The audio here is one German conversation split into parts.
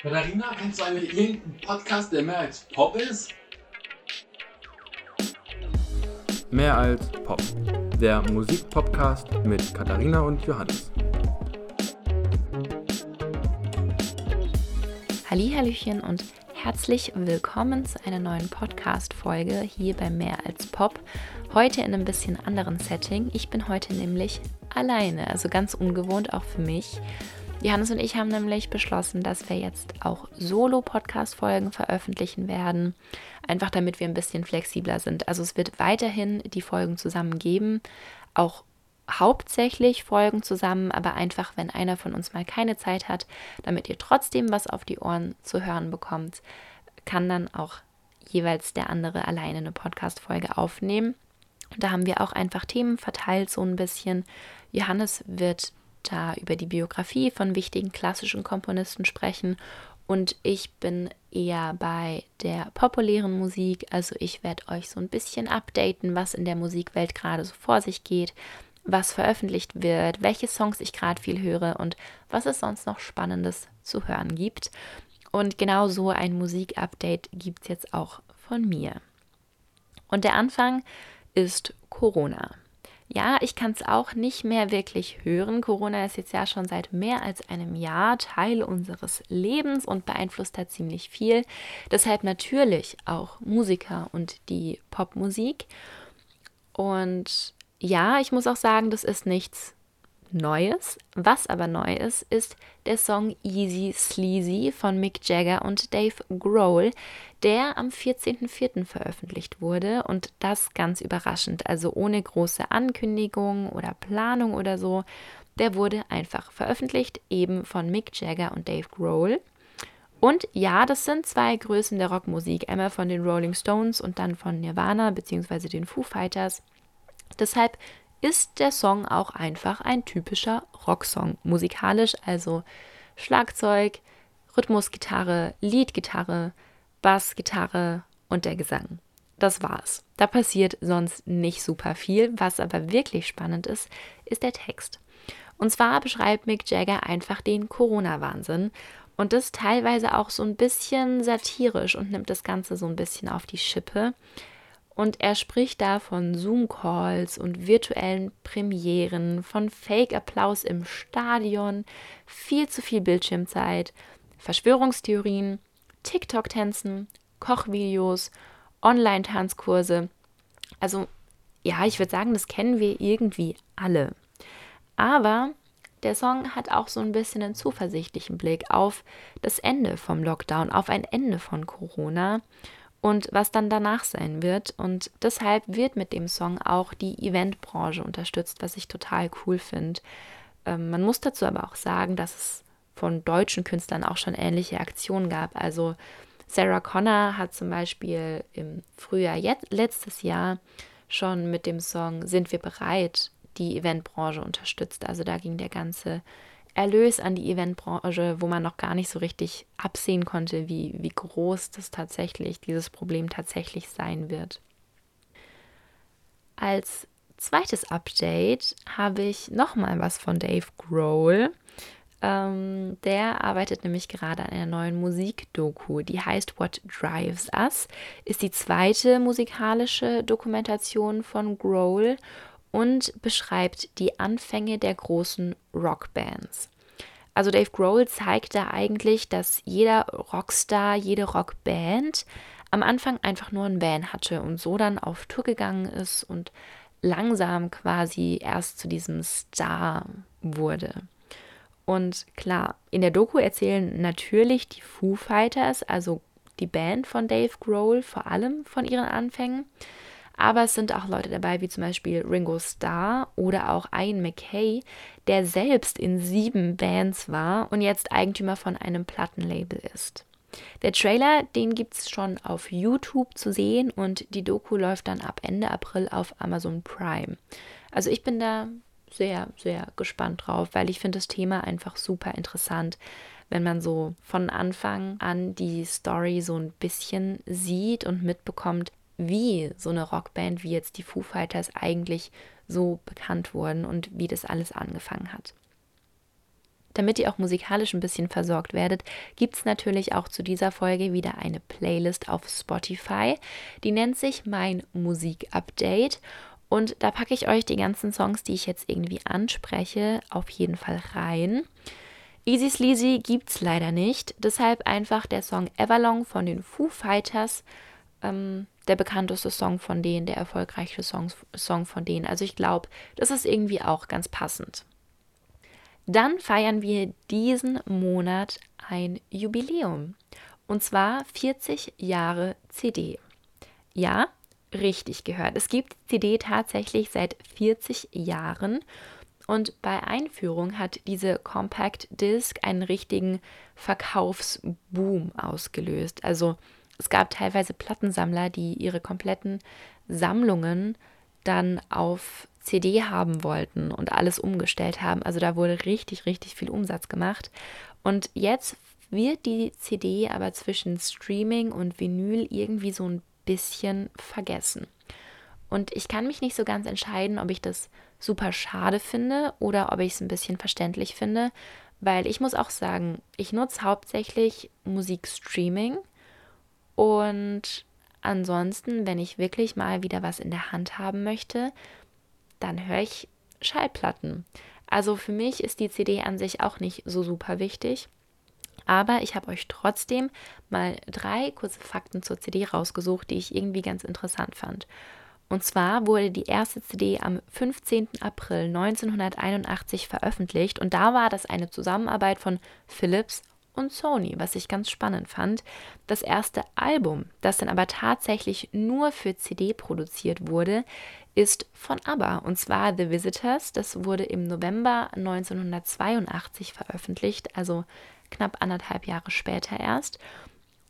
Katharina, kennst du eigentlich irgendeinen Podcast, der mehr als Pop ist? Mehr als Pop. Der Musikpodcast mit Katharina und Johannes. Hallihallöchen und herzlich willkommen zu einer neuen Podcast-Folge hier bei Mehr als Pop. Heute in einem bisschen anderen Setting. Ich bin heute nämlich alleine, also ganz ungewohnt auch für mich. Johannes und ich haben nämlich beschlossen, dass wir jetzt auch Solo-Podcast-Folgen veröffentlichen werden. Einfach damit wir ein bisschen flexibler sind. Also es wird weiterhin die Folgen zusammen geben. Auch hauptsächlich Folgen zusammen, aber einfach, wenn einer von uns mal keine Zeit hat, damit ihr trotzdem was auf die Ohren zu hören bekommt, kann dann auch jeweils der andere alleine eine Podcast-Folge aufnehmen. Und da haben wir auch einfach Themen verteilt, so ein bisschen. Johannes wird da über die Biografie von wichtigen klassischen Komponisten sprechen und ich bin eher bei der populären Musik. Also ich werde euch so ein bisschen updaten, was in der Musikwelt gerade so vor sich geht, was veröffentlicht wird, welche Songs ich gerade viel höre und was es sonst noch Spannendes zu hören gibt. Und genau so ein Musikupdate gibt es jetzt auch von mir. Und der Anfang ist Corona. Ja, ich kann es auch nicht mehr wirklich hören. Corona ist jetzt ja schon seit mehr als einem Jahr Teil unseres Lebens und beeinflusst da ziemlich viel. Deshalb natürlich auch Musiker und die Popmusik. Und ja, ich muss auch sagen, das ist nichts Neues. Was aber neu ist, ist der Song Easy Sleazy von Mick Jagger und Dave Grohl, der am 14.04. veröffentlicht wurde und das ganz überraschend, also ohne große Ankündigung oder Planung oder so. Der wurde einfach veröffentlicht, eben von Mick Jagger und Dave Grohl. Und ja, das sind zwei Größen der Rockmusik, einmal von den Rolling Stones und dann von Nirvana bzw. den Foo Fighters. Deshalb ist der Song auch einfach ein typischer Rocksong. Musikalisch also Schlagzeug, Rhythmusgitarre, Leadgitarre, Bassgitarre und der Gesang. Das war's. Da passiert sonst nicht super viel. Was aber wirklich spannend ist, ist der Text. Und zwar beschreibt Mick Jagger einfach den Corona-Wahnsinn und das teilweise auch so ein bisschen satirisch und nimmt das Ganze so ein bisschen auf die Schippe. Und er spricht da von Zoom-Calls und virtuellen Premieren, von Fake-Applaus im Stadion, viel zu viel Bildschirmzeit, Verschwörungstheorien, TikTok-Tänzen, Kochvideos, Online-Tanzkurse. Also ja, ich würde sagen, das kennen wir irgendwie alle. Aber der Song hat auch so ein bisschen einen zuversichtlichen Blick auf das Ende vom Lockdown, auf ein Ende von Corona und was dann danach sein wird. Und deshalb wird mit dem Song auch die Eventbranche unterstützt, was ich total cool finde. Ähm, man muss dazu aber auch sagen, dass es von deutschen Künstlern auch schon ähnliche Aktionen gab. Also Sarah Connor hat zum Beispiel im Frühjahr jetzt, letztes Jahr schon mit dem Song Sind wir bereit die Eventbranche unterstützt. Also da ging der ganze Erlös an die Eventbranche, wo man noch gar nicht so richtig absehen konnte, wie, wie groß das tatsächlich, dieses Problem tatsächlich sein wird. Als zweites Update habe ich nochmal was von Dave Grohl. Ähm, der arbeitet nämlich gerade an einer neuen Musikdoku, die heißt What Drives Us, ist die zweite musikalische Dokumentation von Grohl und beschreibt die Anfänge der großen Rockbands. Also Dave Grohl zeigt da eigentlich, dass jeder Rockstar, jede Rockband am Anfang einfach nur ein Van hatte und so dann auf Tour gegangen ist und langsam quasi erst zu diesem Star wurde. Und klar, in der Doku erzählen natürlich die Foo Fighters, also die Band von Dave Grohl, vor allem von ihren Anfängen. Aber es sind auch Leute dabei, wie zum Beispiel Ringo Starr oder auch Ian McKay, der selbst in sieben Bands war und jetzt Eigentümer von einem Plattenlabel ist. Der Trailer, den gibt es schon auf YouTube zu sehen und die Doku läuft dann ab Ende April auf Amazon Prime. Also ich bin da sehr, sehr gespannt drauf, weil ich finde das Thema einfach super interessant, wenn man so von Anfang an die Story so ein bisschen sieht und mitbekommt, wie so eine Rockband wie jetzt die Foo Fighters eigentlich so bekannt wurden und wie das alles angefangen hat. damit ihr auch musikalisch ein bisschen versorgt werdet, gibt es natürlich auch zu dieser Folge wieder eine Playlist auf Spotify. Die nennt sich Mein Musik-Update. Und da packe ich euch die ganzen Songs, die ich jetzt irgendwie anspreche, auf jeden Fall rein. Easy Sleazy gibt es leider nicht. Deshalb einfach der Song Everlong von den Foo Fighters. Ähm, der bekannteste Song von denen, der erfolgreichste Song, Song von denen. Also ich glaube, das ist irgendwie auch ganz passend. Dann feiern wir diesen Monat ein Jubiläum. Und zwar 40 Jahre CD. Ja, richtig gehört. Es gibt CD tatsächlich seit 40 Jahren. Und bei Einführung hat diese Compact Disc einen richtigen Verkaufsboom ausgelöst. Also es gab teilweise Plattensammler, die ihre kompletten Sammlungen dann auf CD haben wollten und alles umgestellt haben. Also da wurde richtig, richtig viel Umsatz gemacht. Und jetzt wird die CD aber zwischen Streaming und Vinyl irgendwie so ein bisschen vergessen. Und ich kann mich nicht so ganz entscheiden, ob ich das super schade finde oder ob ich es ein bisschen verständlich finde, weil ich muss auch sagen, ich nutze hauptsächlich Musikstreaming und ansonsten, wenn ich wirklich mal wieder was in der Hand haben möchte, dann höre ich Schallplatten. Also für mich ist die CD an sich auch nicht so super wichtig. Aber ich habe euch trotzdem mal drei kurze Fakten zur CD rausgesucht, die ich irgendwie ganz interessant fand. Und zwar wurde die erste CD am 15. April 1981 veröffentlicht und da war das eine Zusammenarbeit von Philips und Sony, was ich ganz spannend fand. Das erste Album, das dann aber tatsächlich nur für CD produziert wurde, ist von ABBA und zwar The Visitors. Das wurde im November 1982 veröffentlicht, also knapp anderthalb Jahre später erst.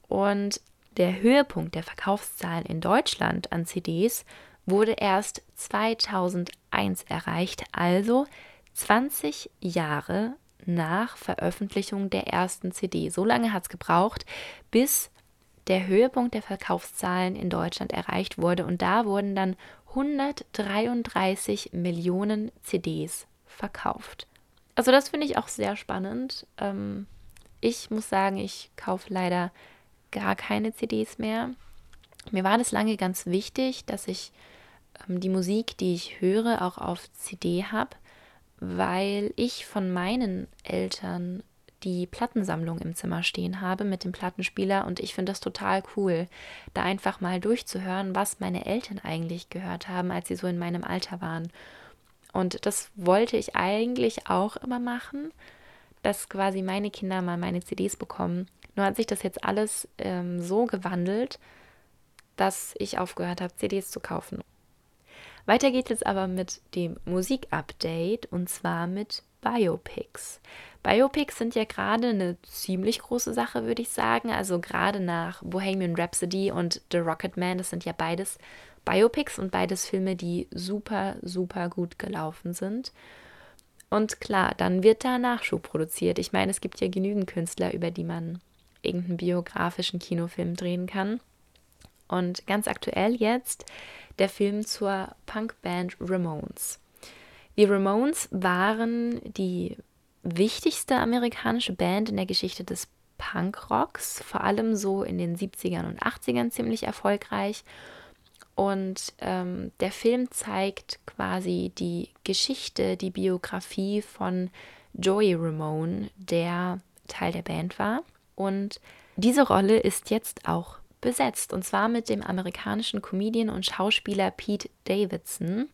Und der Höhepunkt der Verkaufszahlen in Deutschland an CDs wurde erst 2001 erreicht, also 20 Jahre nach Veröffentlichung der ersten CD. So lange hat es gebraucht, bis der Höhepunkt der Verkaufszahlen in Deutschland erreicht wurde und da wurden dann 133 Millionen CDs verkauft. Also das finde ich auch sehr spannend. Ähm, ich muss sagen, ich kaufe leider gar keine CDs mehr. Mir war das lange ganz wichtig, dass ich ähm, die Musik, die ich höre, auch auf CD habe weil ich von meinen Eltern die Plattensammlung im Zimmer stehen habe mit dem Plattenspieler und ich finde das total cool, da einfach mal durchzuhören, was meine Eltern eigentlich gehört haben, als sie so in meinem Alter waren. Und das wollte ich eigentlich auch immer machen, dass quasi meine Kinder mal meine CDs bekommen. Nur hat sich das jetzt alles ähm, so gewandelt, dass ich aufgehört habe, CDs zu kaufen. Weiter geht es aber mit dem Musikupdate und zwar mit Biopics. Biopics sind ja gerade eine ziemlich große Sache, würde ich sagen. Also gerade nach Bohemian Rhapsody und The Rocket Man, das sind ja beides Biopics und beides Filme, die super, super gut gelaufen sind. Und klar, dann wird da Nachschub produziert. Ich meine, es gibt ja genügend Künstler, über die man irgendeinen biografischen Kinofilm drehen kann. Und ganz aktuell jetzt der Film zur Punkband Ramones. Die Ramones waren die wichtigste amerikanische Band in der Geschichte des Punkrocks, vor allem so in den 70ern und 80ern ziemlich erfolgreich. Und ähm, der Film zeigt quasi die Geschichte, die Biografie von Joey Ramone, der Teil der Band war. Und diese Rolle ist jetzt auch besetzt, und zwar mit dem amerikanischen Comedian und Schauspieler Pete Davidson.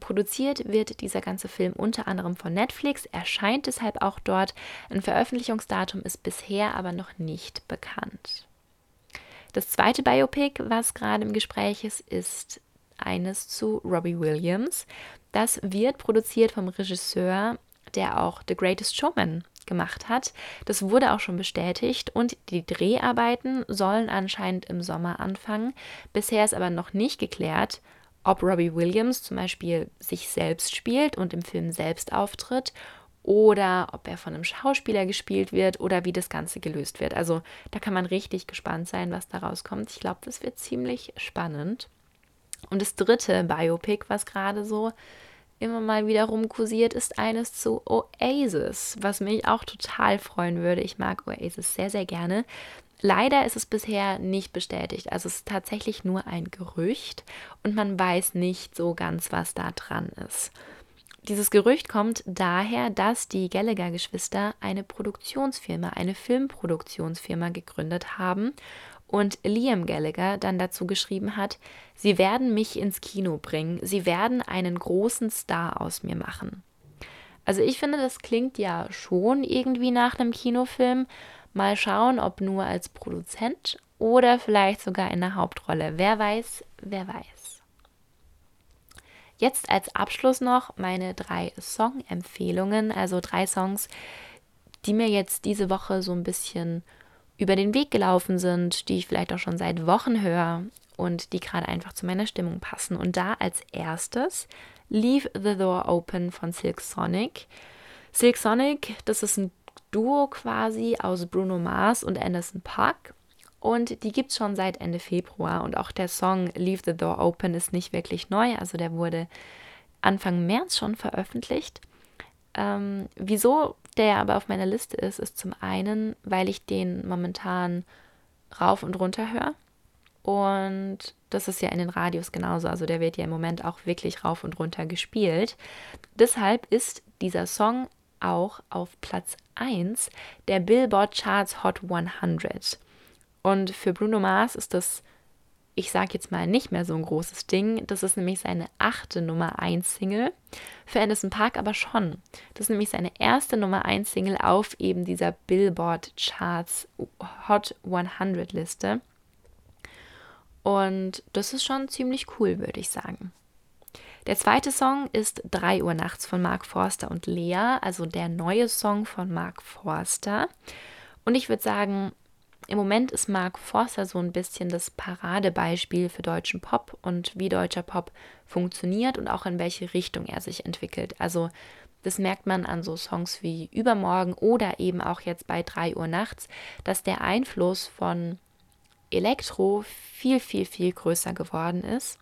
Produziert wird dieser ganze Film unter anderem von Netflix, erscheint deshalb auch dort. Ein Veröffentlichungsdatum ist bisher aber noch nicht bekannt. Das zweite Biopic, was gerade im Gespräch ist, ist eines zu Robbie Williams. Das wird produziert vom Regisseur, der auch The Greatest Showman gemacht hat. Das wurde auch schon bestätigt und die Dreharbeiten sollen anscheinend im Sommer anfangen. Bisher ist aber noch nicht geklärt, ob Robbie Williams zum Beispiel sich selbst spielt und im Film selbst auftritt oder ob er von einem Schauspieler gespielt wird oder wie das Ganze gelöst wird. Also da kann man richtig gespannt sein, was da rauskommt. Ich glaube, das wird ziemlich spannend. Und das dritte Biopic, was gerade so immer mal wieder rumkursiert, ist eines zu Oasis, was mich auch total freuen würde. Ich mag Oasis sehr, sehr gerne. Leider ist es bisher nicht bestätigt. Also es ist tatsächlich nur ein Gerücht und man weiß nicht so ganz, was da dran ist. Dieses Gerücht kommt daher, dass die Gallagher-Geschwister eine Produktionsfirma, eine Filmproduktionsfirma gegründet haben und Liam Gallagher dann dazu geschrieben hat, sie werden mich ins Kino bringen, sie werden einen großen Star aus mir machen. Also ich finde, das klingt ja schon irgendwie nach einem Kinofilm, Mal schauen, ob nur als Produzent oder vielleicht sogar in der Hauptrolle. Wer weiß, wer weiß. Jetzt als Abschluss noch meine drei Song-Empfehlungen, also drei Songs, die mir jetzt diese Woche so ein bisschen über den Weg gelaufen sind, die ich vielleicht auch schon seit Wochen höre und die gerade einfach zu meiner Stimmung passen. Und da als erstes Leave the Door Open von Silk Sonic. Silk Sonic, das ist ein Duo quasi aus Bruno Mars und Anderson Park. Und die gibt es schon seit Ende Februar. Und auch der Song Leave the Door Open ist nicht wirklich neu. Also der wurde Anfang März schon veröffentlicht. Ähm, wieso der aber auf meiner Liste ist, ist zum einen, weil ich den momentan rauf und runter höre. Und das ist ja in den Radios genauso. Also der wird ja im Moment auch wirklich rauf und runter gespielt. Deshalb ist dieser Song auch auf Platz 1 der Billboard Charts Hot 100. Und für Bruno Mars ist das, ich sage jetzt mal, nicht mehr so ein großes Ding. Das ist nämlich seine achte Nummer 1 Single. Für Anderson Park aber schon. Das ist nämlich seine erste Nummer 1 Single auf eben dieser Billboard Charts Hot 100 Liste. Und das ist schon ziemlich cool, würde ich sagen. Der zweite Song ist 3 Uhr nachts von Mark Forster und Lea, also der neue Song von Mark Forster. Und ich würde sagen, im Moment ist Mark Forster so ein bisschen das Paradebeispiel für deutschen Pop und wie deutscher Pop funktioniert und auch in welche Richtung er sich entwickelt. Also das merkt man an so Songs wie Übermorgen oder eben auch jetzt bei 3 Uhr nachts, dass der Einfluss von Elektro viel, viel, viel größer geworden ist.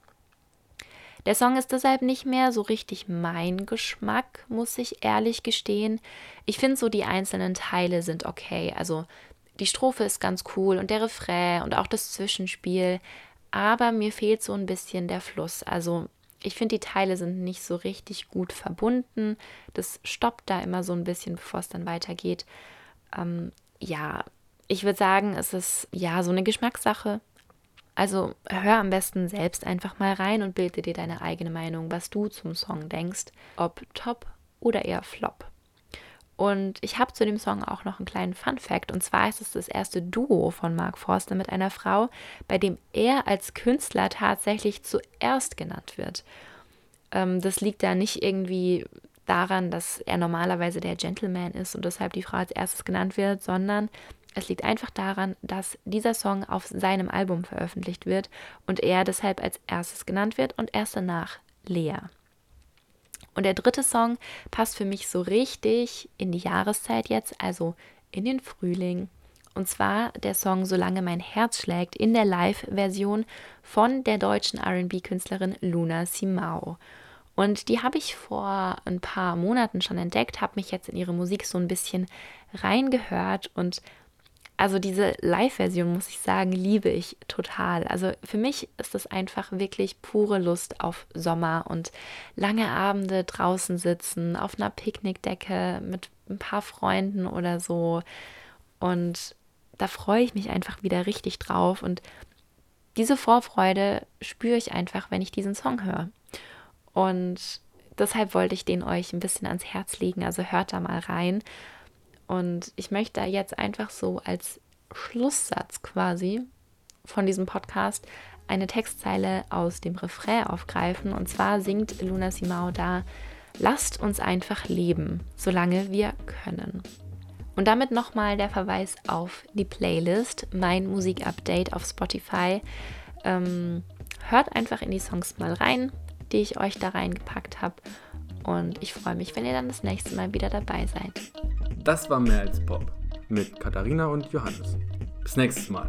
Der Song ist deshalb nicht mehr so richtig mein Geschmack, muss ich ehrlich gestehen. Ich finde so, die einzelnen Teile sind okay. Also die Strophe ist ganz cool und der Refrain und auch das Zwischenspiel. Aber mir fehlt so ein bisschen der Fluss. Also ich finde, die Teile sind nicht so richtig gut verbunden. Das stoppt da immer so ein bisschen, bevor es dann weitergeht. Ähm, ja, ich würde sagen, es ist ja so eine Geschmackssache. Also hör am besten selbst einfach mal rein und bilde dir deine eigene Meinung, was du zum Song denkst, ob top oder eher flop. Und ich habe zu dem Song auch noch einen kleinen Fun Fact. Und zwar ist es das erste Duo von Mark Forster mit einer Frau, bei dem er als Künstler tatsächlich zuerst genannt wird. Ähm, das liegt da nicht irgendwie daran, dass er normalerweise der Gentleman ist und deshalb die Frau als erstes genannt wird, sondern es liegt einfach daran, dass dieser Song auf seinem Album veröffentlicht wird und er deshalb als erstes genannt wird und erst danach Lea. Und der dritte Song passt für mich so richtig in die Jahreszeit jetzt, also in den Frühling. Und zwar der Song Solange mein Herz schlägt in der Live-Version von der deutschen RB-Künstlerin Luna Simao. Und die habe ich vor ein paar Monaten schon entdeckt, habe mich jetzt in ihre Musik so ein bisschen reingehört und also diese Live-Version, muss ich sagen, liebe ich total. Also für mich ist das einfach wirklich pure Lust auf Sommer und lange Abende draußen sitzen, auf einer Picknickdecke mit ein paar Freunden oder so. Und da freue ich mich einfach wieder richtig drauf. Und diese Vorfreude spüre ich einfach, wenn ich diesen Song höre. Und deshalb wollte ich den euch ein bisschen ans Herz legen. Also hört da mal rein. Und ich möchte jetzt einfach so als Schlusssatz quasi von diesem Podcast eine Textzeile aus dem Refrain aufgreifen. Und zwar singt Luna Simao da, lasst uns einfach leben, solange wir können. Und damit nochmal der Verweis auf die Playlist, mein Musikupdate auf Spotify. Ähm, hört einfach in die Songs mal rein, die ich euch da reingepackt habe. Und ich freue mich, wenn ihr dann das nächste Mal wieder dabei seid. Das war mehr als Pop mit Katharina und Johannes. Bis nächstes Mal.